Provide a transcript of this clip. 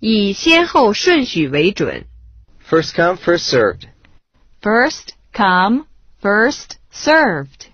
以先后顺序为准。First come, first served. First come, first served.